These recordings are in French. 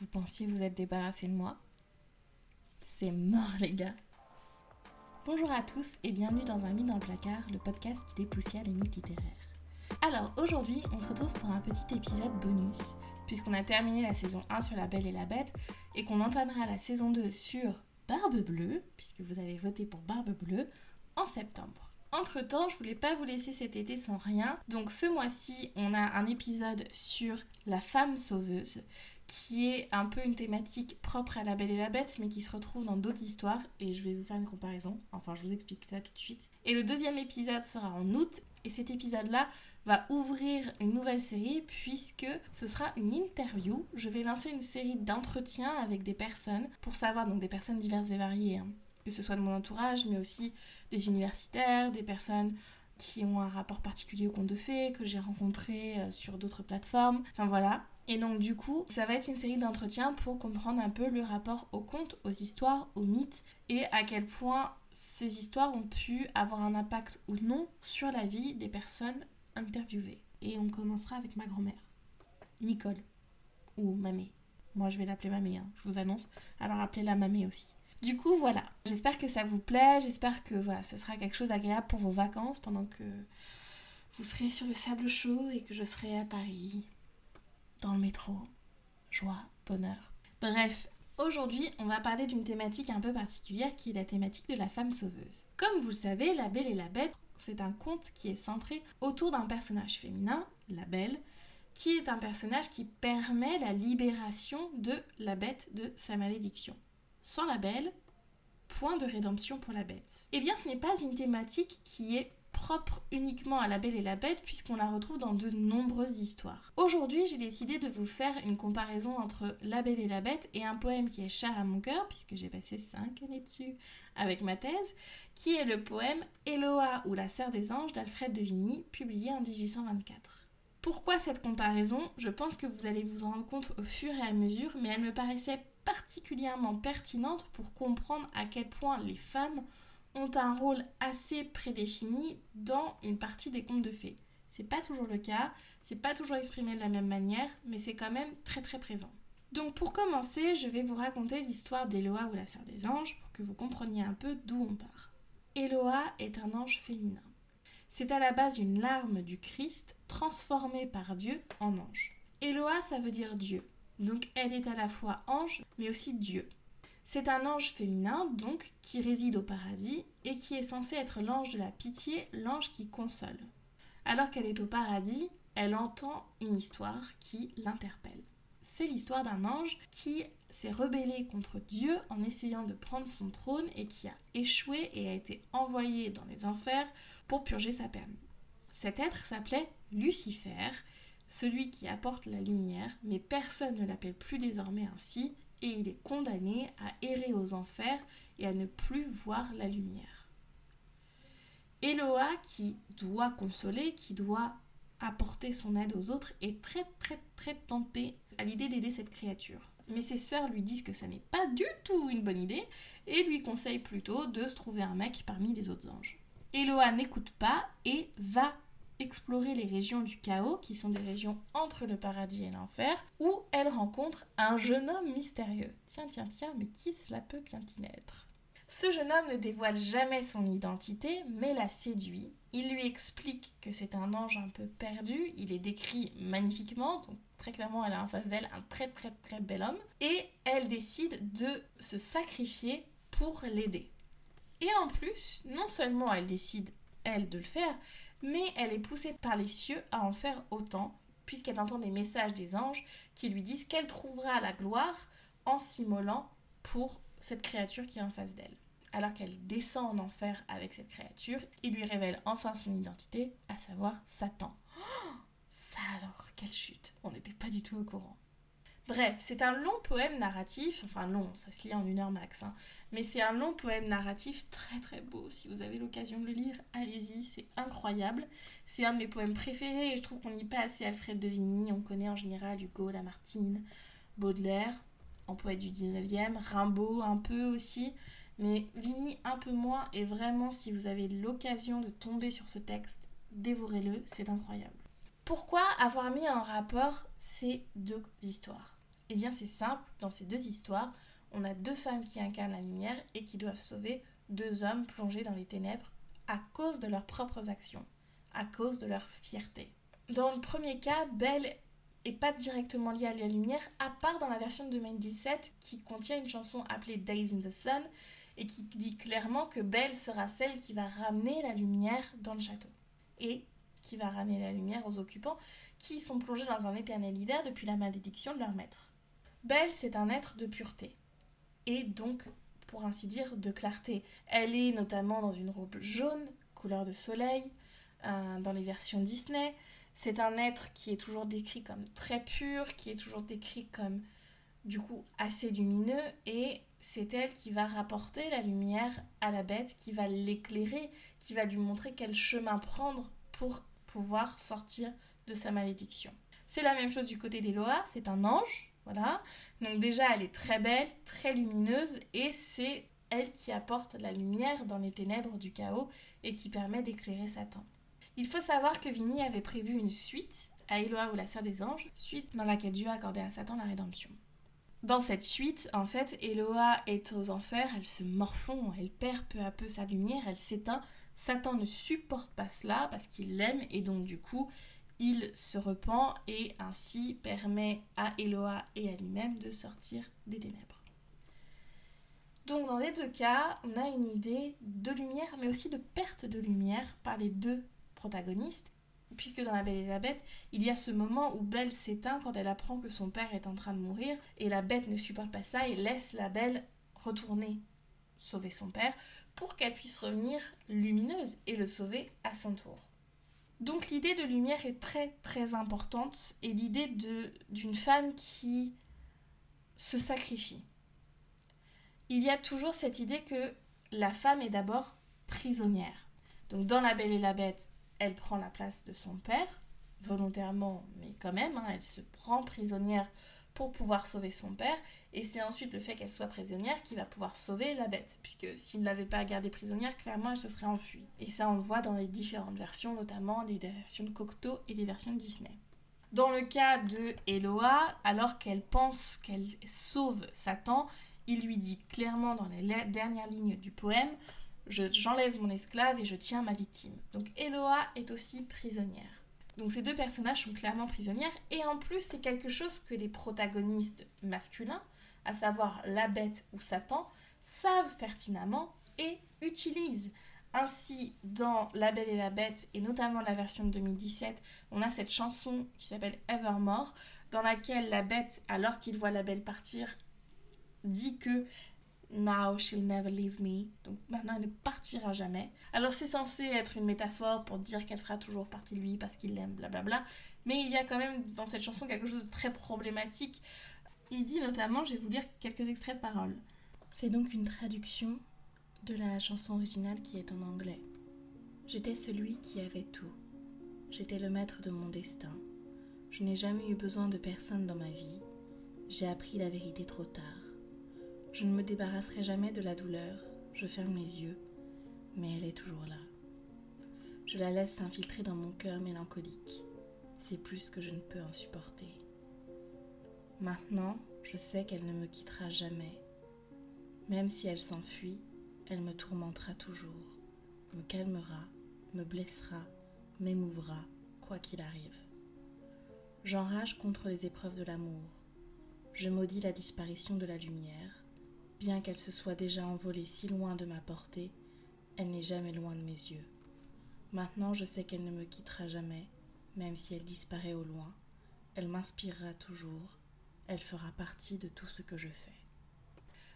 Vous pensiez vous être débarrassé de moi C'est mort les gars Bonjour à tous et bienvenue dans Un mythe dans le placard, le podcast qui dépoussière les mythes littéraires. Alors aujourd'hui, on se retrouve pour un petit épisode bonus, puisqu'on a terminé la saison 1 sur La Belle et la Bête et qu'on entamera la saison 2 sur Barbe Bleue, puisque vous avez voté pour Barbe Bleue, en septembre. Entre temps, je voulais pas vous laisser cet été sans rien. Donc ce mois-ci, on a un épisode sur la femme sauveuse qui est un peu une thématique propre à La Belle et la Bête, mais qui se retrouve dans d'autres histoires, et je vais vous faire une comparaison, enfin je vous explique ça tout de suite. Et le deuxième épisode sera en août, et cet épisode-là va ouvrir une nouvelle série, puisque ce sera une interview. Je vais lancer une série d'entretiens avec des personnes, pour savoir, donc des personnes diverses et variées, hein que ce soit de mon entourage, mais aussi des universitaires, des personnes qui ont un rapport particulier au conte de fées, que j'ai rencontré euh, sur d'autres plateformes. Enfin voilà. Et donc du coup, ça va être une série d'entretiens pour comprendre un peu le rapport au conte, aux histoires, aux mythes, et à quel point ces histoires ont pu avoir un impact ou non sur la vie des personnes interviewées. Et on commencera avec ma grand-mère, Nicole, ou Mamé. Moi je vais l'appeler Mamé, hein, je vous annonce. Alors appelez-la Mamé aussi. Du coup, voilà. J'espère que ça vous plaît. J'espère que voilà, ce sera quelque chose d'agréable pour vos vacances pendant que vous serez sur le sable chaud et que je serai à Paris, dans le métro. Joie, bonheur. Bref, aujourd'hui, on va parler d'une thématique un peu particulière qui est la thématique de la femme sauveuse. Comme vous le savez, La Belle et la Bête, c'est un conte qui est centré autour d'un personnage féminin, la Belle, qui est un personnage qui permet la libération de la bête de sa malédiction sans la belle, point de rédemption pour la bête. Eh bien, ce n'est pas une thématique qui est propre uniquement à la belle et la bête puisqu'on la retrouve dans de nombreuses histoires. Aujourd'hui, j'ai décidé de vous faire une comparaison entre La belle et la bête et un poème qui est cher à mon cœur puisque j'ai passé 5 années dessus avec ma thèse, qui est le poème Eloa ou la sœur des anges d'Alfred de Vigny, publié en 1824. Pourquoi cette comparaison? Je pense que vous allez vous en rendre compte au fur et à mesure, mais elle me paraissait particulièrement pertinente pour comprendre à quel point les femmes ont un rôle assez prédéfini dans une partie des contes de fées. C'est pas toujours le cas, c'est pas toujours exprimé de la même manière, mais c'est quand même très très présent. Donc pour commencer, je vais vous raconter l'histoire d'Eloa ou la sœur des anges pour que vous compreniez un peu d'où on part. Eloa est un ange féminin. C'est à la base une larme du Christ transformée par Dieu en ange. Eloa, ça veut dire Dieu. Donc elle est à la fois ange, mais aussi Dieu. C'est un ange féminin, donc, qui réside au paradis et qui est censé être l'ange de la pitié, l'ange qui console. Alors qu'elle est au paradis, elle entend une histoire qui l'interpelle. C'est l'histoire d'un ange qui s'est rebellé contre Dieu en essayant de prendre son trône et qui a échoué et a été envoyé dans les enfers pour purger sa peine. Cet être s'appelait Lucifer celui qui apporte la lumière, mais personne ne l'appelle plus désormais ainsi, et il est condamné à errer aux enfers et à ne plus voir la lumière. Eloa, qui doit consoler, qui doit apporter son aide aux autres, est très très très tentée à l'idée d'aider cette créature. Mais ses sœurs lui disent que ça n'est pas du tout une bonne idée et lui conseillent plutôt de se trouver un mec parmi les autres anges. Eloa n'écoute pas et va explorer les régions du chaos, qui sont des régions entre le paradis et l'enfer, où elle rencontre un jeune homme mystérieux. Tiens, tiens, tiens, mais qui cela peut bien y être ce jeune homme ne dévoile jamais son identité, mais la séduit. Il lui explique que c'est un ange un peu perdu, il est décrit magnifiquement, donc très clairement elle a en face d'elle un très très très bel homme, et elle décide de se sacrifier pour l'aider. Et en plus, non seulement elle décide, elle, de le faire, mais elle est poussée par les cieux à en faire autant, puisqu'elle entend des messages des anges qui lui disent qu'elle trouvera la gloire en s'immolant pour cette créature qui est en face d'elle. Alors qu'elle descend en enfer avec cette créature, il lui révèle enfin son identité, à savoir Satan. Oh ça alors, quelle chute On n'était pas du tout au courant. Bref, c'est un long poème narratif, enfin long, ça se lit en une heure max, hein. mais c'est un long poème narratif très très beau. Si vous avez l'occasion de le lire, allez-y, c'est incroyable. C'est un de mes poèmes préférés et je trouve qu'on n'y pas assez Alfred de Vigny. On connaît en général Hugo, Lamartine, Baudelaire, en poète du 19e, Rimbaud un peu aussi, mais Vigny un peu moins. Et vraiment, si vous avez l'occasion de tomber sur ce texte, dévorez-le, c'est incroyable. Pourquoi avoir mis en rapport ces deux histoires? Eh bien c'est simple, dans ces deux histoires, on a deux femmes qui incarnent la lumière et qui doivent sauver deux hommes plongés dans les ténèbres à cause de leurs propres actions, à cause de leur fierté. Dans le premier cas, Belle est pas directement liée à la lumière, à part dans la version de 2017 qui contient une chanson appelée Days in the Sun et qui dit clairement que Belle sera celle qui va ramener la lumière dans le château. Et qui va ramener la lumière aux occupants qui sont plongés dans un éternel hiver depuis la malédiction de leur maître. Belle, c'est un être de pureté et donc, pour ainsi dire, de clarté. Elle est notamment dans une robe jaune, couleur de soleil, euh, dans les versions Disney. C'est un être qui est toujours décrit comme très pur, qui est toujours décrit comme du coup assez lumineux et c'est elle qui va rapporter la lumière à la bête, qui va l'éclairer, qui va lui montrer quel chemin prendre pour pouvoir sortir de sa malédiction. C'est la même chose du côté d'Eloa, c'est un ange, voilà. Donc déjà, elle est très belle, très lumineuse et c'est elle qui apporte la lumière dans les ténèbres du chaos et qui permet d'éclairer Satan. Il faut savoir que Vinny avait prévu une suite à Eloa ou la sœur des anges, suite dans laquelle Dieu a accordé à Satan la rédemption. Dans cette suite, en fait, Eloa est aux enfers, elle se morfond, elle perd peu à peu sa lumière, elle s'éteint. Satan ne supporte pas cela parce qu'il l'aime et donc du coup, il se repent et ainsi permet à Eloa et à lui-même de sortir des ténèbres. Donc dans les deux cas, on a une idée de lumière mais aussi de perte de lumière par les deux protagonistes puisque dans La Belle et la Bête, il y a ce moment où Belle s'éteint quand elle apprend que son père est en train de mourir, et la Bête ne supporte pas ça et laisse la Belle retourner sauver son père pour qu'elle puisse revenir lumineuse et le sauver à son tour. Donc l'idée de lumière est très très importante et l'idée d'une femme qui se sacrifie. Il y a toujours cette idée que la femme est d'abord prisonnière. Donc dans La Belle et la Bête, elle prend la place de son père, volontairement, mais quand même, hein, elle se prend prisonnière pour pouvoir sauver son père, et c'est ensuite le fait qu'elle soit prisonnière qui va pouvoir sauver la bête, puisque s'il ne l'avait pas gardée prisonnière, clairement elle se serait enfuie. Et ça on le voit dans les différentes versions, notamment les versions de Cocteau et les versions de Disney. Dans le cas de Eloa, alors qu'elle pense qu'elle sauve Satan, il lui dit clairement dans les dernières lignes du poème j'enlève mon esclave et je tiens ma victime. Donc Eloa est aussi prisonnière. Donc ces deux personnages sont clairement prisonnières et en plus c'est quelque chose que les protagonistes masculins, à savoir la bête ou Satan, savent pertinemment et utilisent. Ainsi, dans La Belle et la Bête, et notamment la version de 2017, on a cette chanson qui s'appelle Evermore, dans laquelle la bête, alors qu'il voit la belle partir, dit que Now she'll never leave me. Donc maintenant elle ne partira jamais. Alors c'est censé être une métaphore pour dire qu'elle fera toujours partie de lui parce qu'il l'aime, blablabla. Mais il y a quand même dans cette chanson quelque chose de très problématique. Il dit notamment, je vais vous lire quelques extraits de paroles. C'est donc une traduction de la chanson originale qui est en anglais. J'étais celui qui avait tout. J'étais le maître de mon destin. Je n'ai jamais eu besoin de personne dans ma vie. J'ai appris la vérité trop tard. Je ne me débarrasserai jamais de la douleur, je ferme les yeux, mais elle est toujours là. Je la laisse s'infiltrer dans mon cœur mélancolique. C'est plus que je ne peux en supporter. Maintenant, je sais qu'elle ne me quittera jamais. Même si elle s'enfuit, elle me tourmentera toujours, me calmera, me blessera, m'émouvra, quoi qu'il arrive. J'enrage contre les épreuves de l'amour. Je maudis la disparition de la lumière. Bien qu'elle se soit déjà envolée si loin de ma portée, elle n'est jamais loin de mes yeux. Maintenant je sais qu'elle ne me quittera jamais, même si elle disparaît au loin. Elle m'inspirera toujours, elle fera partie de tout ce que je fais.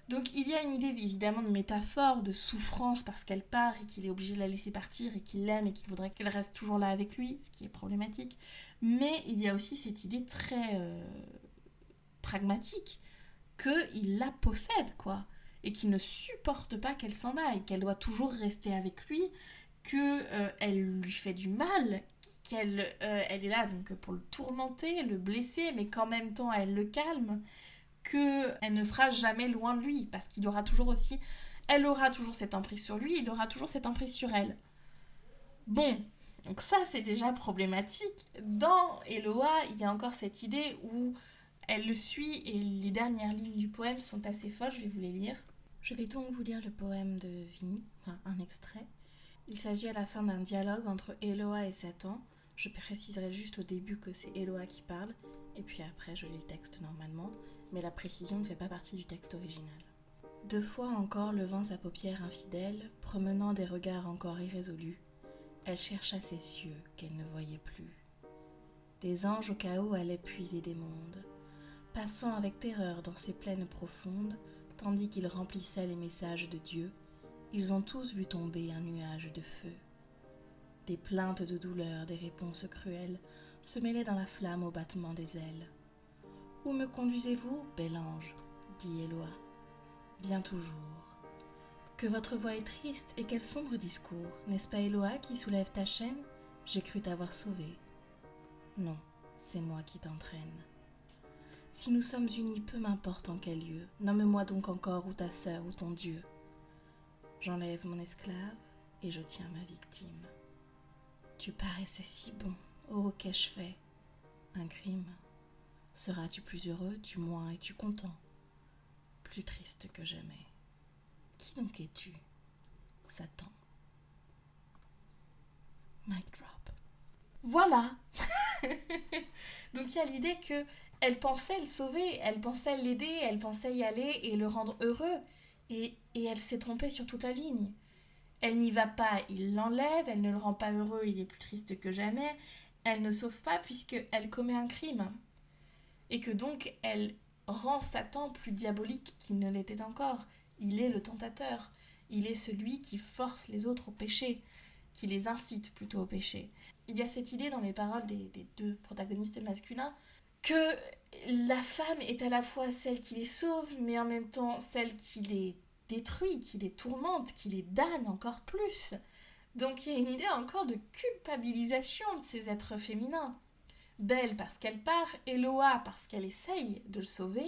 Donc il y a une idée évidemment de métaphore, de souffrance parce qu'elle part et qu'il est obligé de la laisser partir et qu'il l'aime et qu'il voudrait qu'elle reste toujours là avec lui, ce qui est problématique. Mais il y a aussi cette idée très euh, pragmatique qu'il la possède, quoi. Et qu'il ne supporte pas qu'elle s'en aille, qu'elle doit toujours rester avec lui, qu'elle euh, lui fait du mal, qu'elle euh, est là donc pour le tourmenter, le blesser, mais qu'en même temps elle le calme, qu'elle ne sera jamais loin de lui, parce qu'il aura toujours aussi, elle aura toujours cette emprise sur lui, il aura toujours cette emprise sur elle. Bon, donc ça c'est déjà problématique. Dans Eloa, il y a encore cette idée où elle le suit et les dernières lignes du poème sont assez folles, je vais vous les lire. Je vais donc vous lire le poème de Vinnie, enfin un extrait. Il s'agit à la fin d'un dialogue entre Eloa et Satan. Je préciserai juste au début que c'est Eloa qui parle, et puis après je lis le texte normalement, mais la précision ne fait pas partie du texte original. Deux fois encore levant sa paupière infidèle, promenant des regards encore irrésolus, elle chercha ses cieux qu'elle ne voyait plus. Des anges au chaos allaient puiser des mondes, passant avec terreur dans ces plaines profondes, tandis qu'ils remplissaient les messages de Dieu, ils ont tous vu tomber un nuage de feu. Des plaintes de douleur, des réponses cruelles se mêlaient dans la flamme au battement des ailes. Où me conduisez-vous, bel ange? dit Éloi. Viens toujours. Que votre voix est triste et quel sombre discours. N'est-ce pas Éloi qui soulève ta chaîne? J'ai cru t'avoir sauvé. Non, c'est moi qui t'entraîne. Si nous sommes unis, peu m'importe en quel lieu, nomme-moi donc encore ou ta sœur ou ton Dieu. J'enlève mon esclave et je tiens ma victime. Tu paraissais si bon, oh qu'ai-je fait? Un crime. Seras-tu plus heureux, du moins es-tu content Plus triste que jamais. Qui donc es-tu? Satan. Mic drop. Voilà Donc il y a l'idée que elle pensait le sauver, elle pensait l'aider, elle pensait y aller et le rendre heureux. Et, elle s'est trompée sur toute la ligne. Elle n'y va pas, il l'enlève, elle ne le rend pas heureux, il est plus triste que jamais. Elle ne sauve pas puisqu'elle commet un crime. Et que donc elle rend Satan plus diabolique qu'il ne l'était encore. Il est le tentateur. Il est celui qui force les autres au péché, qui les incite plutôt au péché. Il y a cette idée dans les paroles des deux protagonistes masculins que la femme est à la fois celle qui les sauve, mais en même temps celle qui les détruit, qui les tourmente, qui les damne encore plus. Donc il y a une idée encore de culpabilisation de ces êtres féminins. Belle parce qu'elle part, Eloa parce qu'elle essaye de le sauver.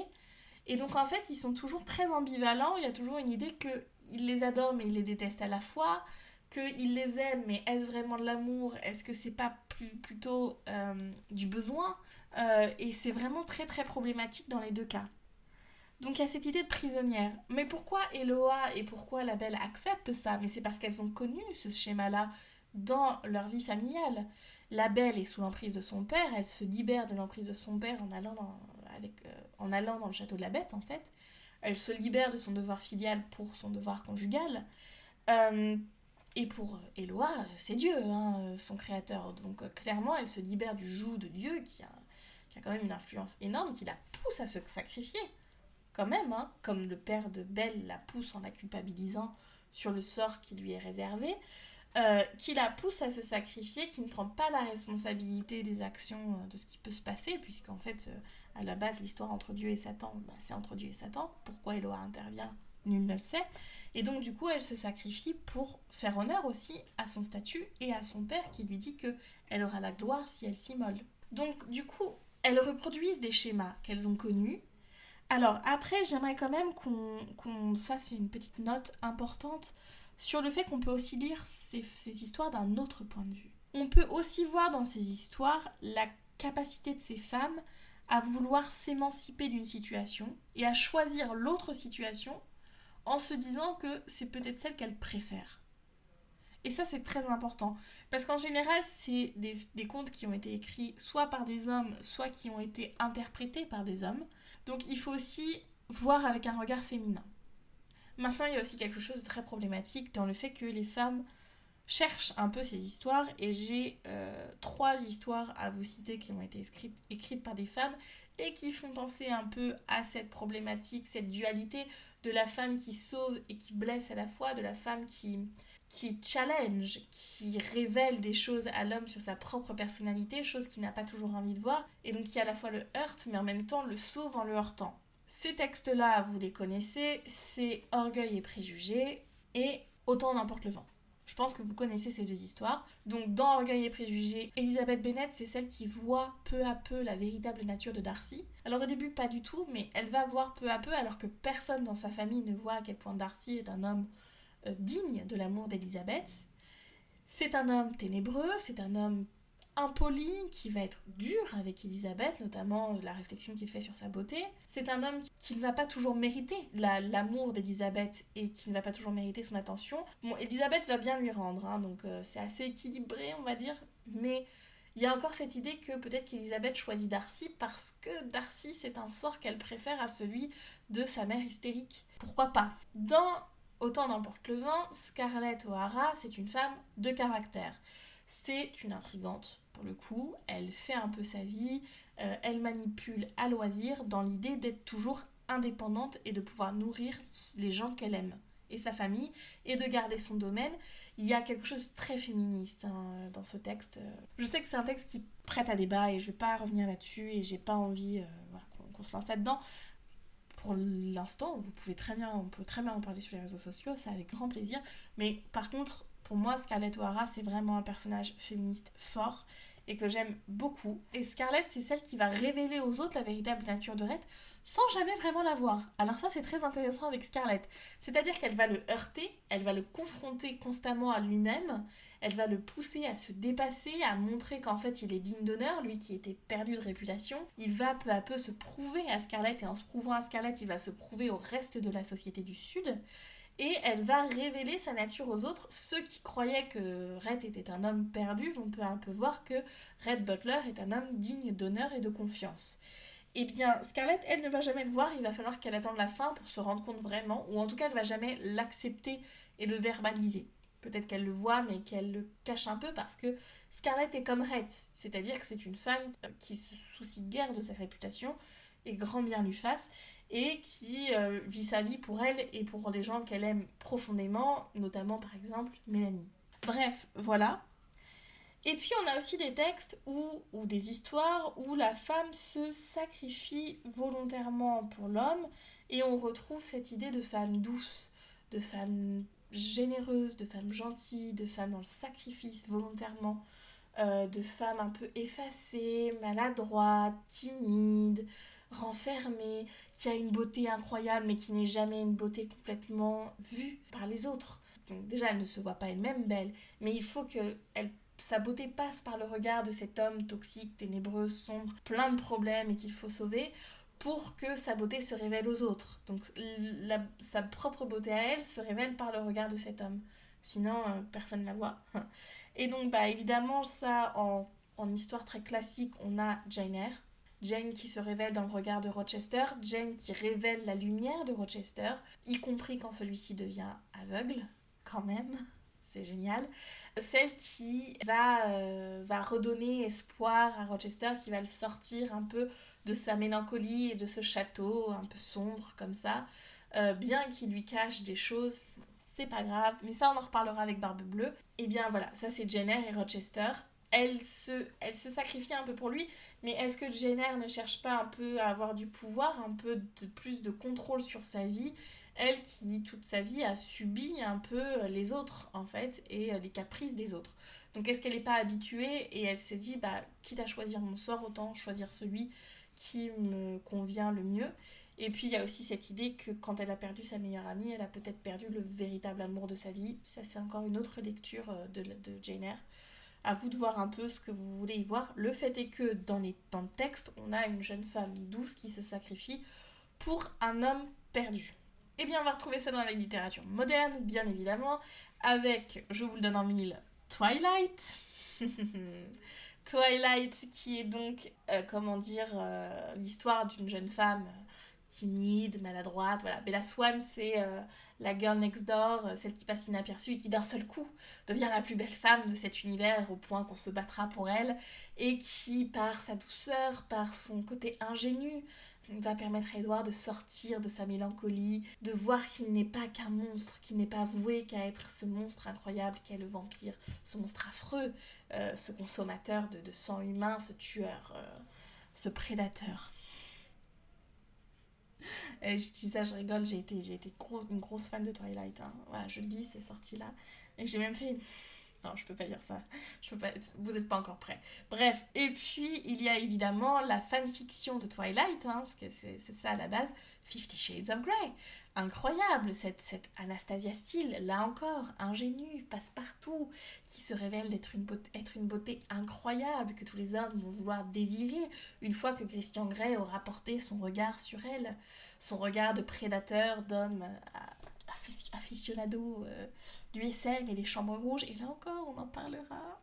Et donc en fait, ils sont toujours très ambivalents. Il y a toujours une idée qu'il les adore mais il les déteste à la fois, qu'il les aime mais est-ce vraiment de l'amour? Est-ce que c'est pas plutôt euh, du besoin? Euh, et c'est vraiment très très problématique dans les deux cas. Donc il y a cette idée de prisonnière. Mais pourquoi Eloa et pourquoi la belle acceptent ça? Mais c'est parce qu'elles ont connu ce schéma-là dans leur vie familiale. La belle est sous l'emprise de son père, elle se libère de l'emprise de son père en allant dans, avec, euh, en allant dans le château de la bête en fait. Elle se libère de son devoir filial pour son devoir conjugal. Euh, et pour Eloa, c'est Dieu, hein, son créateur. Donc clairement, elle se libère du joug de Dieu qui a qui a quand même une influence énorme, qui la pousse à se sacrifier. Quand même, hein, comme le père de Belle la pousse en la culpabilisant sur le sort qui lui est réservé, euh, qui la pousse à se sacrifier, qui ne prend pas la responsabilité des actions euh, de ce qui peut se passer, puisqu'en fait, euh, à la base, l'histoire entre Dieu et Satan, bah, c'est entre Dieu et Satan. Pourquoi Eloa intervient Nul ne le sait. Et donc, du coup, elle se sacrifie pour faire honneur aussi à son statut et à son père qui lui dit que elle aura la gloire si elle s'immole. Donc, du coup, elles reproduisent des schémas qu'elles ont connus. Alors après, j'aimerais quand même qu'on fasse une petite note importante sur le fait qu'on peut aussi lire ces, histoires d'un autre point de vue. On peut aussi voir dans ces histoires la capacité de ces femmes à vouloir s'émanciper d'une situation et à choisir l'autre situation en se disant que c'est peut-être celle qu'elles préfèrent. Et ça, c'est très important. Parce qu'en général, c'est des, contes qui ont été écrits soit par des hommes, soit qui ont été interprétés par des hommes. Donc il faut aussi voir avec un regard féminin. Maintenant, il y a aussi quelque chose de très problématique dans le fait que les femmes cherchent un peu ces histoires et j'ai euh, trois histoires à vous citer qui ont été écrites, écrites par des femmes et qui font penser un peu à cette problématique, cette dualité de la femme qui sauve et qui blesse à la fois, de la femme qui, qui challenge, qui révèle des choses à l'homme sur sa propre personnalité, chose qu'il n'a pas toujours envie de voir, et donc qui à la fois le heurte, mais en même temps le sauve en le heurtant. Ces textes-là, vous les connaissez, c'est Orgueil et Préjugés et Autant n'importe le vent. Je pense que vous connaissez ces deux histoires. Donc dans Orgueil et Préjugés, Elisabeth Bennett, c'est celle qui voit peu à peu la véritable nature de Darcy. Alors au début pas du tout, mais elle va voir peu à peu alors que personne dans sa famille ne voit à quel point Darcy est un homme digne de l'amour d'Elisabeth. C'est un homme ténébreux, c'est un homme impoli, qui va être dur avec Elisabeth, notamment la réflexion qu'il fait sur sa beauté. C'est un homme qui ne va pas toujours mériter l'amour d'Elisabeth et qui ne va pas toujours mériter son attention. Bon, Elisabeth va bien lui rendre, hein, donc euh, c'est assez équilibré, on va dire, mais il y a encore cette idée que peut-être qu'Elisabeth choisit Darcy parce que Darcy c'est un sort qu'elle préfère à celui de sa mère hystérique. Pourquoi pas? Dans Autant n'emporte le vent, Scarlett O'Hara c'est une femme de caractère. C'est une intrigante pour le coup, elle fait un peu sa vie, euh, elle manipule à loisir dans l'idée d'être toujours indépendante et de pouvoir nourrir les gens qu'elle aime et sa famille et de garder son domaine. Il y a quelque chose de très féministe hein, dans ce texte. Je sais que c'est un texte qui prête à débat et je vais pas revenir là-dessus et j'ai pas envie euh, qu'on se lance là-dedans. Pour l'instant, vous pouvez très bien, on peut très bien en parler sur les réseaux sociaux, c'est avec grand plaisir. Mais par contre, pour moi, Scarlett O'Hara, c'est vraiment un personnage féministe fort et que j'aime beaucoup. Et Scarlett, c'est celle qui va révéler aux autres la véritable nature de Red sans jamais vraiment la voir. Alors ça, c'est très intéressant avec Scarlett. C'est-à-dire qu'elle va le heurter, elle va le confronter constamment à lui-même, elle va le pousser à se dépasser, à montrer qu'en fait, il est digne d'honneur, lui qui était perdu de réputation. Il va peu à peu se prouver à Scarlett, et en se prouvant à Scarlett, il va se prouver au reste de la société du Sud et elle va révéler sa nature aux autres. Ceux qui croyaient que Red était un homme perdu vont peu à peu voir que Red Butler est un homme digne d'honneur et de confiance. Eh bien, Scarlett, elle ne va jamais le voir, il va falloir qu'elle attende la fin pour se rendre compte vraiment, ou en tout cas, elle va jamais l'accepter et le verbaliser. Peut-être qu'elle le voit, mais qu'elle le cache un peu parce que Scarlett est comme Red, c'est-à-dire que c'est une femme qui se soucie guère de sa réputation et grand bien lui fasse, et qui euh, vit sa vie pour elle et pour les gens qu'elle aime profondément, notamment par exemple Mélanie. Bref, voilà. Et puis on a aussi des textes ou des histoires où la femme se sacrifie volontairement pour l'homme et on retrouve cette idée de femme douce, de femme généreuse, de femme gentille, de femme dans le sacrifice volontairement, euh, de femme un peu effacée, maladroite, timide, renfermée, qui a une beauté incroyable mais qui n'est jamais une beauté complètement vue par les autres. Donc déjà, elle ne se voit pas elle-même belle, mais il faut que elle, sa beauté passe par le regard de cet homme toxique, ténébreux, sombre, plein de problèmes et qu'il faut sauver pour que sa beauté se révèle aux autres. Donc sa propre beauté à elle se révèle par le regard de cet homme. Sinon, euh, personne ne la voit. Et donc, bah, évidemment, ça, en, en histoire très classique, on a Jane Eyre, Jane qui se révèle dans le regard de Rochester, Jane qui révèle la lumière de Rochester, y compris quand celui-ci devient aveugle, quand même. C'est génial. Celle qui va, euh, va redonner espoir à Rochester, qui va le sortir un peu de sa mélancolie et de ce château un peu sombre comme ça. Euh, bien qu'il lui cache des choses, c'est pas grave, mais ça on en reparlera avec Barbe Bleue. Et eh bien voilà, ça c'est Jenner et Rochester elle se, elle sacrifie un peu pour lui, mais est-ce que Jenner ne cherche pas un peu à avoir du pouvoir, un peu plus de contrôle sur sa vie? Elle qui, toute sa vie, a subi un peu les autres, en fait, et les caprices des autres. Donc est-ce qu'elle n'est pas habituée et elle s'est dit, bah, quitte à choisir mon sort, autant choisir celui qui me convient le mieux. Et puis il y a aussi cette idée que quand elle a perdu sa meilleure amie, elle a peut-être perdu le véritable amour de sa vie. Ça c'est encore une autre lecture euh, de, de. À vous de voir un peu ce que vous voulez y voir. Le fait est que dans, les, dans le texte, on a une jeune femme douce qui se sacrifie pour un homme perdu. Eh bien, on va retrouver ça dans la littérature moderne, bien évidemment, avec, je vous le donne en mille, Twilight. Twilight, qui est donc, euh, comment dire, euh, l'histoire d'une jeune femme timide, maladroite. Voilà. Bella Swan, c'est euh, la girl next door, euh, celle qui passe inaperçue et qui d'un seul coup devient la plus belle femme de cet univers au point qu'on se battra pour elle et qui, par sa douceur, par son côté ingénu, va permettre à Edward de sortir de sa mélancolie, de voir qu'il n'est pas qu'un monstre, qu'il n'est pas voué qu'à être ce monstre incroyable qu'est le vampire, ce monstre affreux, euh, ce consommateur de, sang humain, ce tueur, ce prédateur. Je dis ça, je rigole, j'ai été, j'ai été une grosse fan de Twilight. Hein. Voilà, je le dis, c'est sorti là. Et j'ai même fait Non, je peux pas dire ça. Je peux pas... Vous n'êtes pas encore prêts. Bref, et puis il y a évidemment la fanfiction de Twilight, hein, parce que c'est ça à la base, Fifty Shades of Grey. Incroyable, cette, cette Anastasia Steele, là encore, ingénue, passe-partout, qui se révèle d'être une, beauté, être une beauté incroyable, que tous les hommes vont vouloir désirer, une fois que Christian Grey aura porté son regard sur elle, son regard de prédateur, d'homme euh, aficionado euh, du SM et des chambres rouges. Et là encore, on en parlera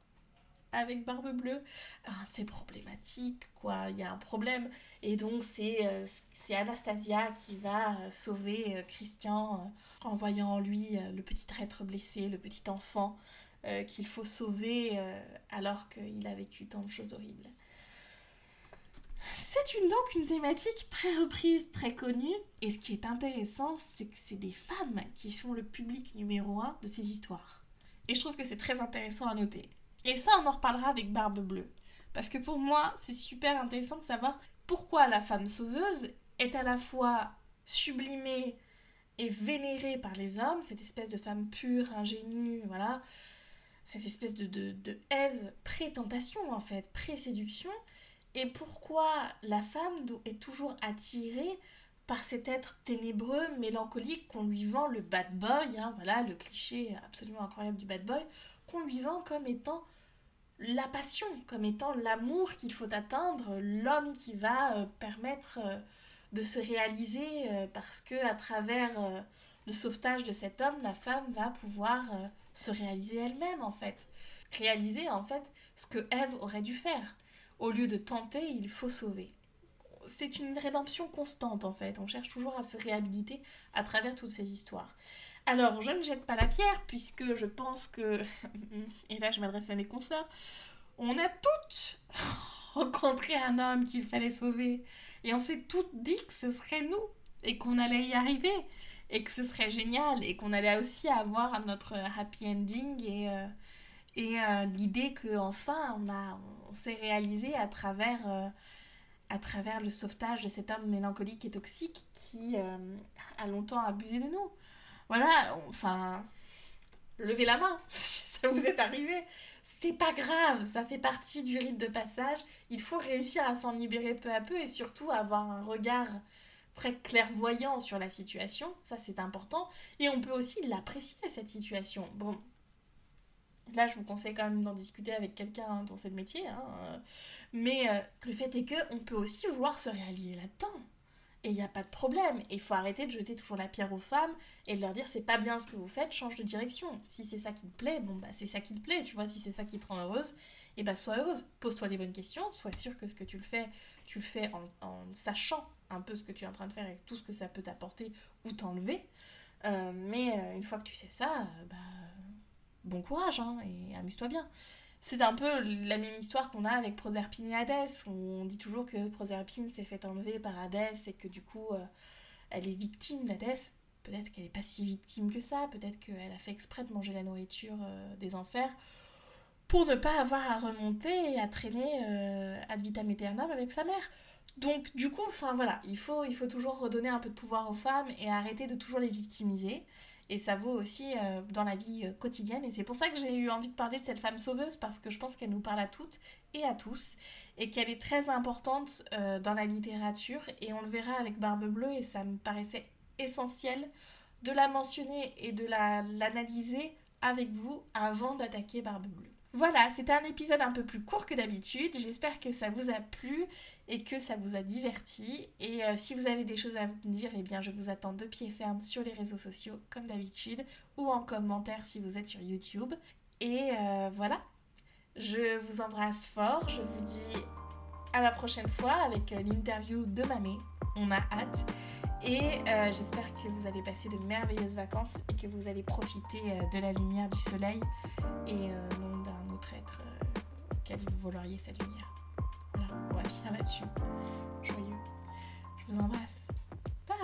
avec Barbe Bleue. Ah, c'est problématique, quoi. Il y a un problème. Et donc, c'est euh, Anastasia qui va euh, sauver euh, Christian en voyant lui le petit traître blessé, le petit enfant qu'il faut sauver alors qu'il a vécu tant de choses horribles. C'est une, donc une thématique très reprise, très connue. Et ce qui est intéressant, c'est que c'est des femmes qui sont le public numéro un de ces histoires. Et je trouve que c'est très intéressant à noter. Et ça, on en reparlera avec Barbe Bleue. Parce que pour moi, c'est super intéressant de savoir pourquoi la femme sauveuse est à la fois sublimée et vénérée par les hommes, cette espèce de femme pure, ingénue, voilà, cette espèce de, de, de Ève pré-tentation en fait, pré-séduction, et pourquoi la femme est toujours attirée par cet être ténébreux, mélancolique qu'on lui vend le bad boy, hein, voilà le cliché absolument incroyable du bad boy, qu'on lui vend comme étant la passion, comme étant l'amour qu'il faut atteindre, l'homme qui va euh, permettre euh, de se réaliser euh, parce que à travers le sauvetage de cet homme, la femme va pouvoir se réaliser elle-même en fait. Réaliser en fait ce que Ève aurait dû faire. Au lieu de tenter, il faut sauver. C'est une rédemption constante en fait. On cherche toujours à se réhabiliter à travers toutes ces histoires. Alors, je ne jette pas la pierre, puisque je pense que, et là je m'adresse à mes consoeurs, on a toutes rencontré un homme qu'il fallait sauver, et on s'est toutes dit que ce serait nous, et qu'on allait y arriver, et que ce serait génial, et qu'on allait aussi avoir notre happy ending, et, euh, et euh, l'idée qu'enfin on, on s'est réalisé à travers... Euh, à travers le sauvetage de cet homme mélancolique et toxique qui a longtemps abusé de nous voilà, enfin, levez la main si ça vous est arrivé. C'est pas grave, ça fait partie du rite de passage. Il faut réussir à s'en libérer peu à peu et surtout avoir un regard très clairvoyant sur la situation. Ça, c'est important. Et on peut aussi l'apprécier, cette situation. Bon, là, je vous conseille quand même d'en discuter avec quelqu'un dont c'est le métier. Hein. Mais euh, le fait est que on peut aussi vouloir se réaliser là-dedans. Et il n'y a pas de problème. Il faut arrêter de jeter toujours la pierre aux femmes et de leur dire c'est pas bien ce que vous faites, change de direction. Si c'est ça qui te plaît, bon bah c'est ça qui te plaît, tu vois, si c'est ça qui te rend heureuse, et bah sois heureuse. Pose-toi les bonnes questions, sois sûr que ce que tu le fais, tu le fais en, sachant un peu ce que tu es en train de faire et tout ce que ça peut t'apporter ou t'enlever. Euh, mais euh, une fois que tu sais ça, euh, bah bon courage hein, et amuse-toi bien. C'est un peu la même histoire qu'on a avec Proserpine et Hadès. On dit toujours que Proserpine s'est fait enlever par Hadès et que du coup, euh, elle est victime d'Hadès. Peut-être qu'elle n'est pas si victime que ça. Peut-être qu'elle a fait exprès de manger la nourriture euh, des enfers pour ne pas avoir à remonter et à traîner euh, ad vitam aeternam avec sa mère. Donc du coup, enfin voilà, il faut, il faut toujours redonner un peu de pouvoir aux femmes et arrêter de toujours les victimiser. Et ça vaut aussi euh, dans la vie euh, quotidienne. Et c'est pour ça que j'ai eu envie de parler de cette femme sauveuse, parce que je pense qu'elle nous parle à toutes et à tous, et qu'elle est très importante euh, dans la littérature. Et on le verra avec Barbe Bleue, et ça me paraissait essentiel de la mentionner et de l'analyser avec vous avant d'attaquer Barbe Bleue. Voilà, c'était un épisode un peu plus court que d'habitude. J'espère que ça vous a plu et que ça vous a diverti. Et euh, si vous avez des choses à me dire, eh bien je vous attends de pied ferme sur les réseaux sociaux comme d'habitude ou en commentaire si vous êtes sur YouTube. Et euh, voilà, je vous embrasse fort. Je vous dis à la prochaine fois avec euh, l'interview de Mamé on a hâte. Et euh, j'espère que vous allez passer de merveilleuses vacances et que vous allez profiter euh, de la lumière du soleil et euh, non d'un autre être auquel vous voleriez sa lumière. Voilà, on va finir là-dessus. Joyeux. Je vous embrasse. Bye